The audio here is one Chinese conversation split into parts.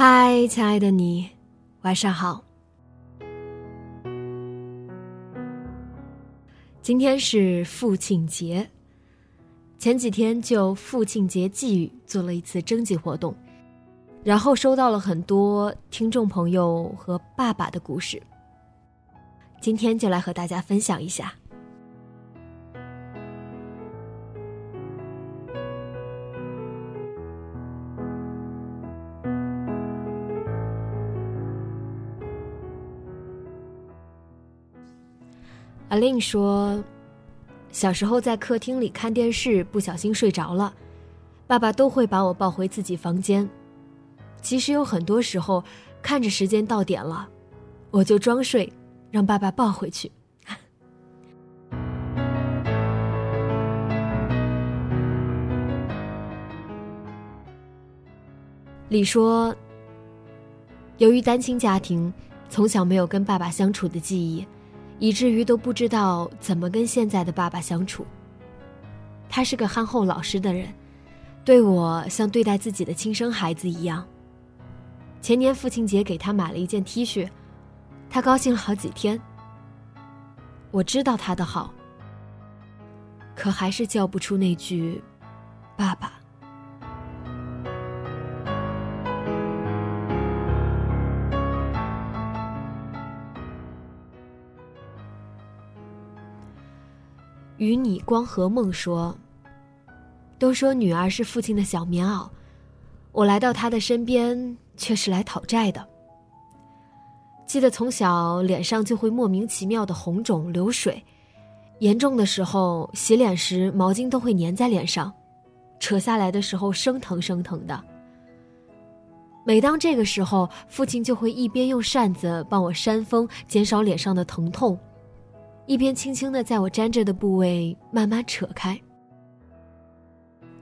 嗨，亲爱的你，晚上好。今天是父亲节，前几天就父亲节寄语做了一次征集活动，然后收到了很多听众朋友和爸爸的故事。今天就来和大家分享一下。阿令说，小时候在客厅里看电视，不小心睡着了，爸爸都会把我抱回自己房间。其实有很多时候，看着时间到点了，我就装睡，让爸爸抱回去。李说，由于单亲家庭，从小没有跟爸爸相处的记忆。以至于都不知道怎么跟现在的爸爸相处。他是个憨厚老实的人，对我像对待自己的亲生孩子一样。前年父亲节给他买了一件 T 恤，他高兴了好几天。我知道他的好，可还是叫不出那句“爸爸”。与你光和梦说。都说女儿是父亲的小棉袄，我来到他的身边却是来讨债的。记得从小脸上就会莫名其妙的红肿流水，严重的时候洗脸时毛巾都会粘在脸上，扯下来的时候生疼生疼的。每当这个时候，父亲就会一边用扇子帮我扇风，减少脸上的疼痛。一边轻轻的在我粘着的部位慢慢扯开。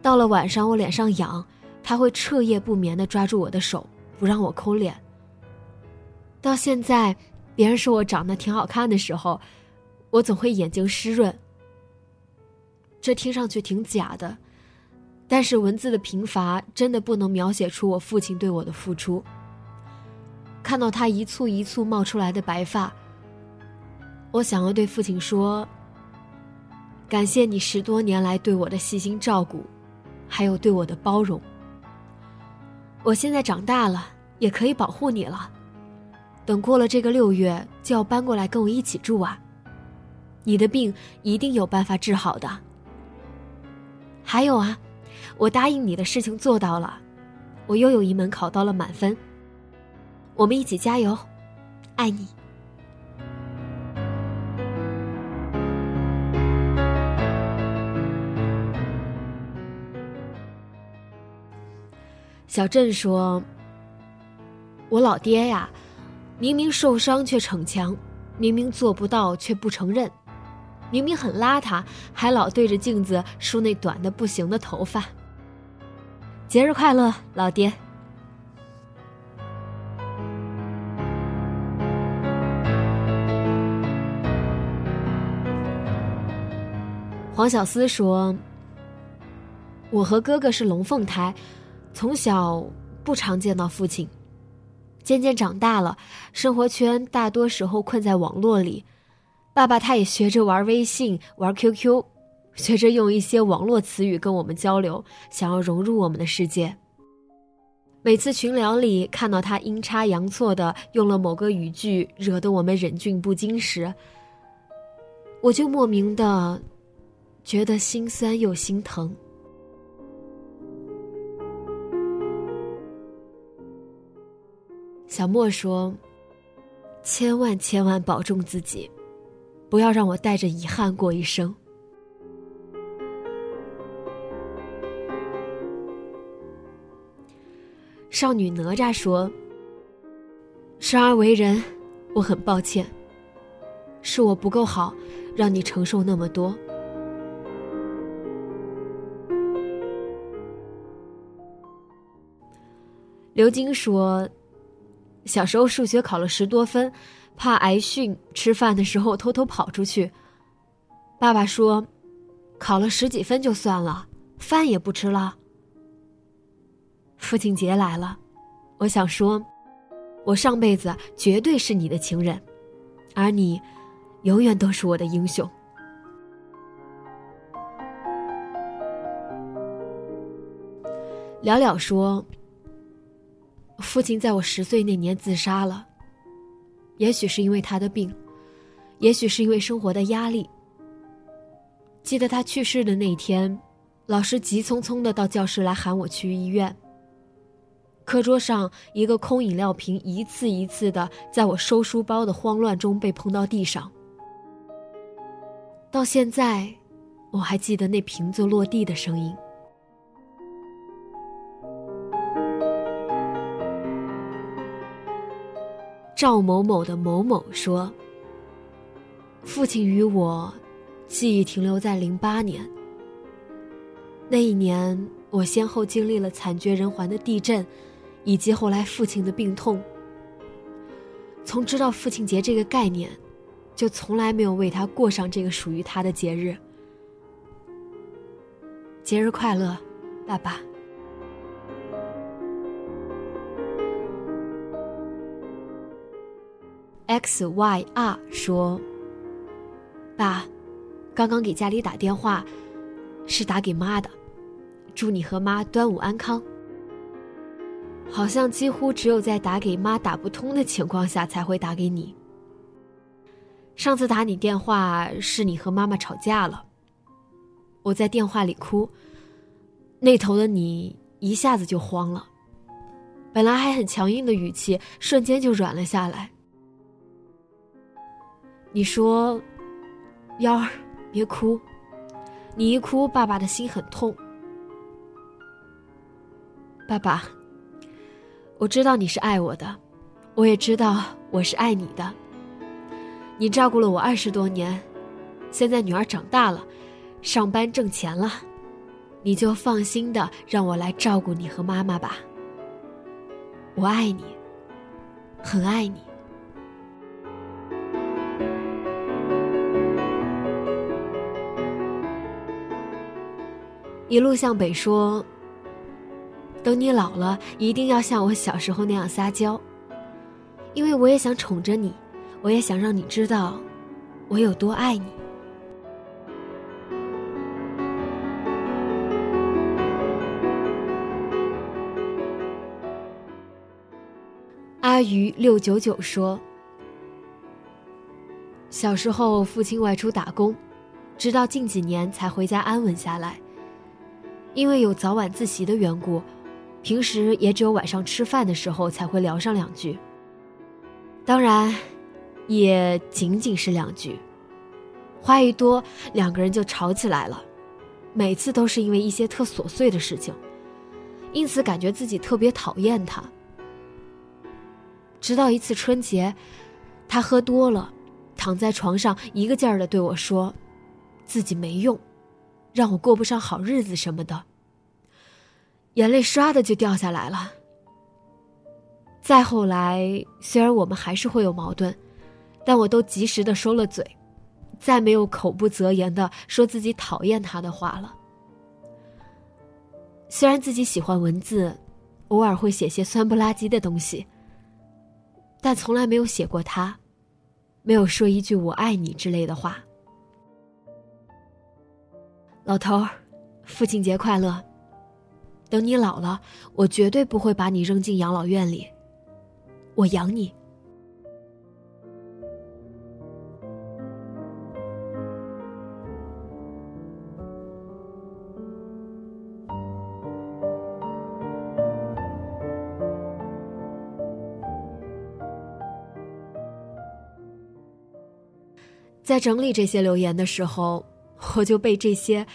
到了晚上，我脸上痒，他会彻夜不眠的抓住我的手，不让我抠脸。到现在，别人说我长得挺好看的时候，我总会眼睛湿润。这听上去挺假的，但是文字的贫乏真的不能描写出我父亲对我的付出。看到他一簇一簇冒出来的白发。我想要对父亲说：“感谢你十多年来对我的细心照顾，还有对我的包容。我现在长大了，也可以保护你了。等过了这个六月，就要搬过来跟我一起住啊！你的病一定有办法治好的。还有啊，我答应你的事情做到了，我又有一门考到了满分。我们一起加油，爱你。”小郑说：“我老爹呀，明明受伤却逞强，明明做不到却不承认，明明很邋遢，还老对着镜子梳那短的不行的头发。节日快乐，老爹！”黄小思说：“我和哥哥是龙凤胎。”从小不常见到父亲，渐渐长大了，生活圈大多时候困在网络里。爸爸他也学着玩微信、玩 QQ，学着用一些网络词语跟我们交流，想要融入我们的世界。每次群聊里看到他阴差阳错的用了某个语句，惹得我们忍俊不禁时，我就莫名的觉得心酸又心疼。小莫说：“千万千万保重自己，不要让我带着遗憾过一生。”少女哪吒说：“生而为人，我很抱歉，是我不够好，让你承受那么多。”刘晶说：“小时候数学考了十多分，怕挨训，吃饭的时候偷偷跑出去。爸爸说，考了十几分就算了，饭也不吃了。”父亲节来了，我想说，我上辈子绝对是你的情人，而你，永远都是我的英雄。了了说，父亲在我十岁那年自杀了，也许是因为他的病，也许是因为生活的压力。记得他去世的那天，老师急匆匆的到教室来喊我去医院。课桌上一个空饮料瓶一次一次的在我收书包的慌乱中被碰到地上，到现在我还记得那瓶子落地的声音。赵某某的某某说：“父亲与我，记忆停留在零八年。那一年，我先后经历了惨绝人寰的地震。”以及后来父亲的病痛，从知道父亲节这个概念，就从来没有为他过上这个属于他的节日。节日快乐，爸爸。X Y R 说：“爸，刚刚给家里打电话，是打给妈的，祝你和妈端午安康。”好像几乎只有在打给妈打不通的情况下才会打给你。上次打你电话是你和妈妈吵架了，我在电话里哭，那头的你一下子就慌了，本来还很强硬的语气瞬间就软了下来。你说：“幺儿，别哭，你一哭，爸爸的心很痛。”爸爸。我知道你是爱我的，我也知道我是爱你的。你照顾了我二十多年，现在女儿长大了，上班挣钱了，你就放心的让我来照顾你和妈妈吧。我爱你，很爱你。一路向北说。等你老了，一定要像我小时候那样撒娇，因为我也想宠着你，我也想让你知道我有多爱你。阿鱼六九九说：“小时候父亲外出打工，直到近几年才回家安稳下来，因为有早晚自习的缘故。”平时也只有晚上吃饭的时候才会聊上两句，当然，也仅仅是两句，话一多，两个人就吵起来了，每次都是因为一些特琐碎的事情，因此感觉自己特别讨厌他。直到一次春节，他喝多了，躺在床上一个劲儿的对我说，自己没用，让我过不上好日子什么的。眼泪唰的就掉下来了。再后来，虽然我们还是会有矛盾，但我都及时的收了嘴，再没有口不择言的说自己讨厌他的话了。虽然自己喜欢文字，偶尔会写些酸不拉几的东西，但从来没有写过他，没有说一句“我爱你”之类的话。老头儿，父亲节快乐！等你老了，我绝对不会把你扔进养老院里，我养你。”在整理这些留言的时候，我就被这些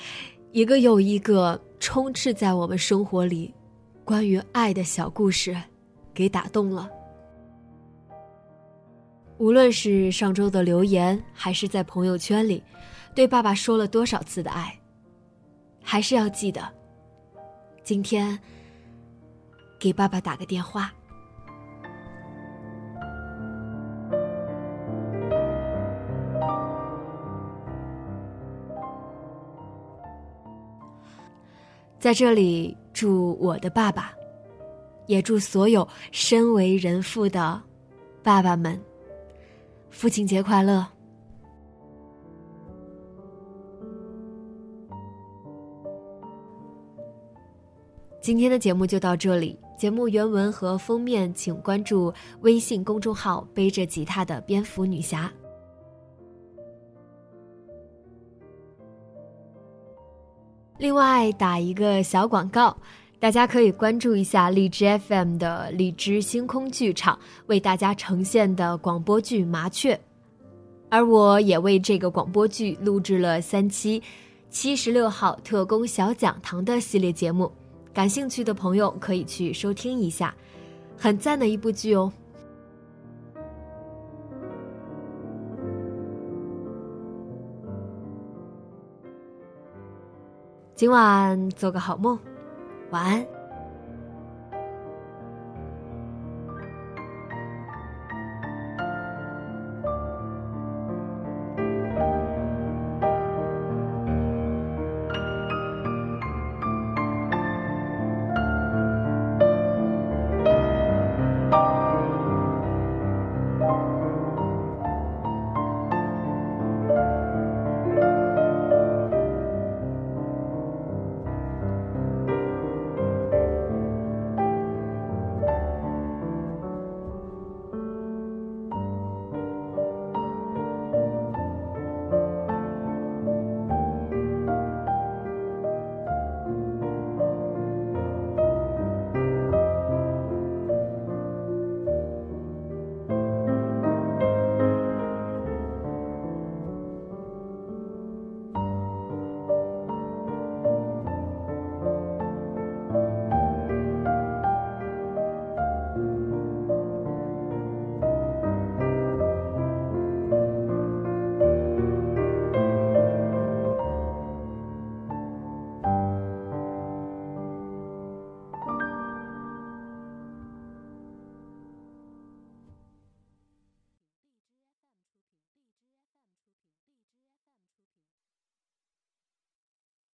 一个又一个充斥在我们生活里关于爱的小故事给打动了。无论是上周的留言，还是在朋友圈里对爸爸说了多少次的爱，还是要记得今天给爸爸打个电话。在这里，祝我的爸爸，也祝所有身为人父的爸爸们，父亲节快乐！今天的节目就到这里，节目原文和封面请关注微信公众号“背着吉他的蝙蝠女侠”。另外打一个小广告，大家可以关注一下荔枝 FM 的荔枝星空剧场为大家呈现的广播剧《麻雀》，而我也为这个广播剧录制了三期七十六号特工小讲堂的系列节目，感兴趣的朋友可以去收听一下，很赞的一部剧哦。今晚做个好梦，晚安。